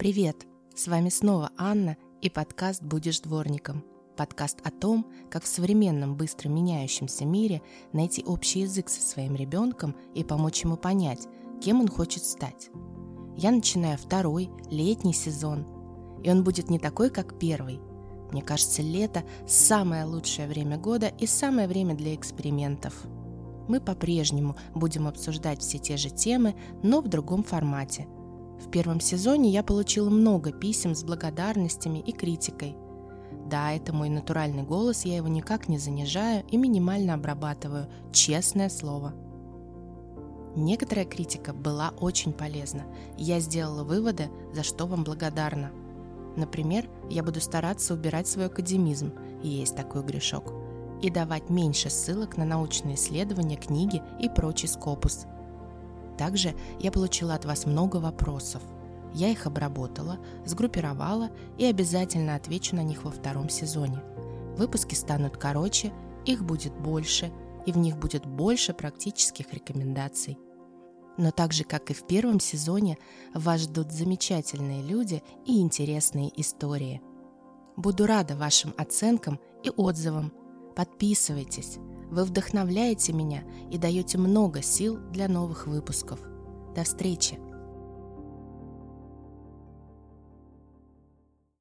Привет! С вами снова Анна и подкаст «Будешь дворником». Подкаст о том, как в современном быстро меняющемся мире найти общий язык со своим ребенком и помочь ему понять, кем он хочет стать. Я начинаю второй, летний сезон, и он будет не такой, как первый. Мне кажется, лето – самое лучшее время года и самое время для экспериментов. Мы по-прежнему будем обсуждать все те же темы, но в другом формате – в первом сезоне я получила много писем с благодарностями и критикой. Да, это мой натуральный голос, я его никак не занижаю и минимально обрабатываю, честное слово. Некоторая критика была очень полезна, я сделала выводы, за что вам благодарна. Например, я буду стараться убирать свой академизм, есть такой грешок, и давать меньше ссылок на научные исследования, книги и прочий скопус – также я получила от вас много вопросов. Я их обработала, сгруппировала и обязательно отвечу на них во втором сезоне. Выпуски станут короче, их будет больше, и в них будет больше практических рекомендаций. Но так же, как и в первом сезоне, вас ждут замечательные люди и интересные истории. Буду рада вашим оценкам и отзывам. Подписывайтесь, вы вдохновляете меня и даете много сил для новых выпусков. До встречи!